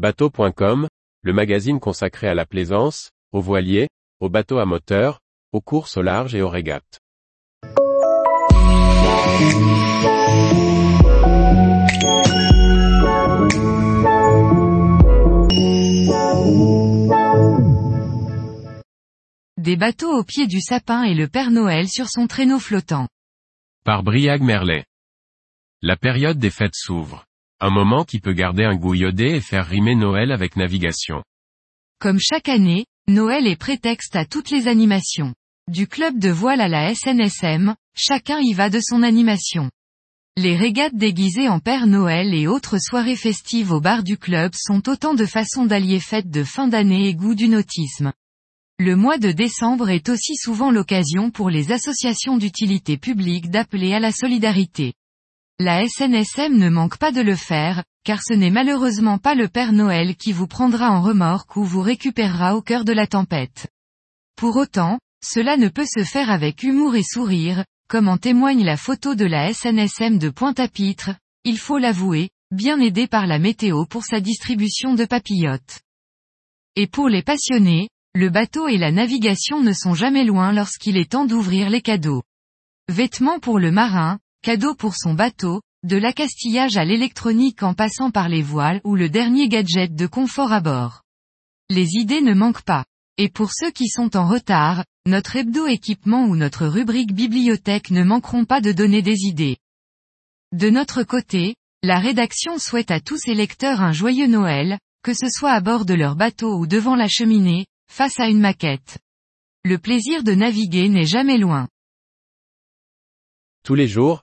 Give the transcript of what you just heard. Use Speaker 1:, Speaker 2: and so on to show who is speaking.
Speaker 1: Bateau.com, le magazine consacré à la plaisance, aux voiliers, aux bateaux à moteur, aux courses au large et aux régates.
Speaker 2: Des bateaux au pied du sapin et le Père Noël sur son traîneau flottant.
Speaker 1: Par Briag Merlet. La période des fêtes s'ouvre. Un moment qui peut garder un goût iodé et faire rimer Noël avec navigation.
Speaker 2: Comme chaque année, Noël est prétexte à toutes les animations. Du club de voile à la SNSM, chacun y va de son animation. Les régates déguisées en Père Noël et autres soirées festives au bar du club sont autant de façons d'allier fêtes de fin d'année et goût du nautisme. Le mois de décembre est aussi souvent l'occasion pour les associations d'utilité publique d'appeler à la solidarité. La SNSM ne manque pas de le faire, car ce n'est malheureusement pas le Père Noël qui vous prendra en remorque ou vous récupérera au cœur de la tempête. Pour autant, cela ne peut se faire avec humour et sourire, comme en témoigne la photo de la SNSM de Pointe-à-Pitre, il faut l'avouer, bien aidé par la météo pour sa distribution de papillotes. Et pour les passionnés, le bateau et la navigation ne sont jamais loin lorsqu'il est temps d'ouvrir les cadeaux. Vêtements pour le marin, cadeaux pour son bateau, de l'accastillage à l'électronique en passant par les voiles ou le dernier gadget de confort à bord. Les idées ne manquent pas. Et pour ceux qui sont en retard, notre hebdo équipement ou notre rubrique bibliothèque ne manqueront pas de donner des idées. De notre côté, la rédaction souhaite à tous ses lecteurs un joyeux Noël, que ce soit à bord de leur bateau ou devant la cheminée, face à une maquette. Le plaisir de naviguer n'est jamais loin.
Speaker 1: Tous les jours,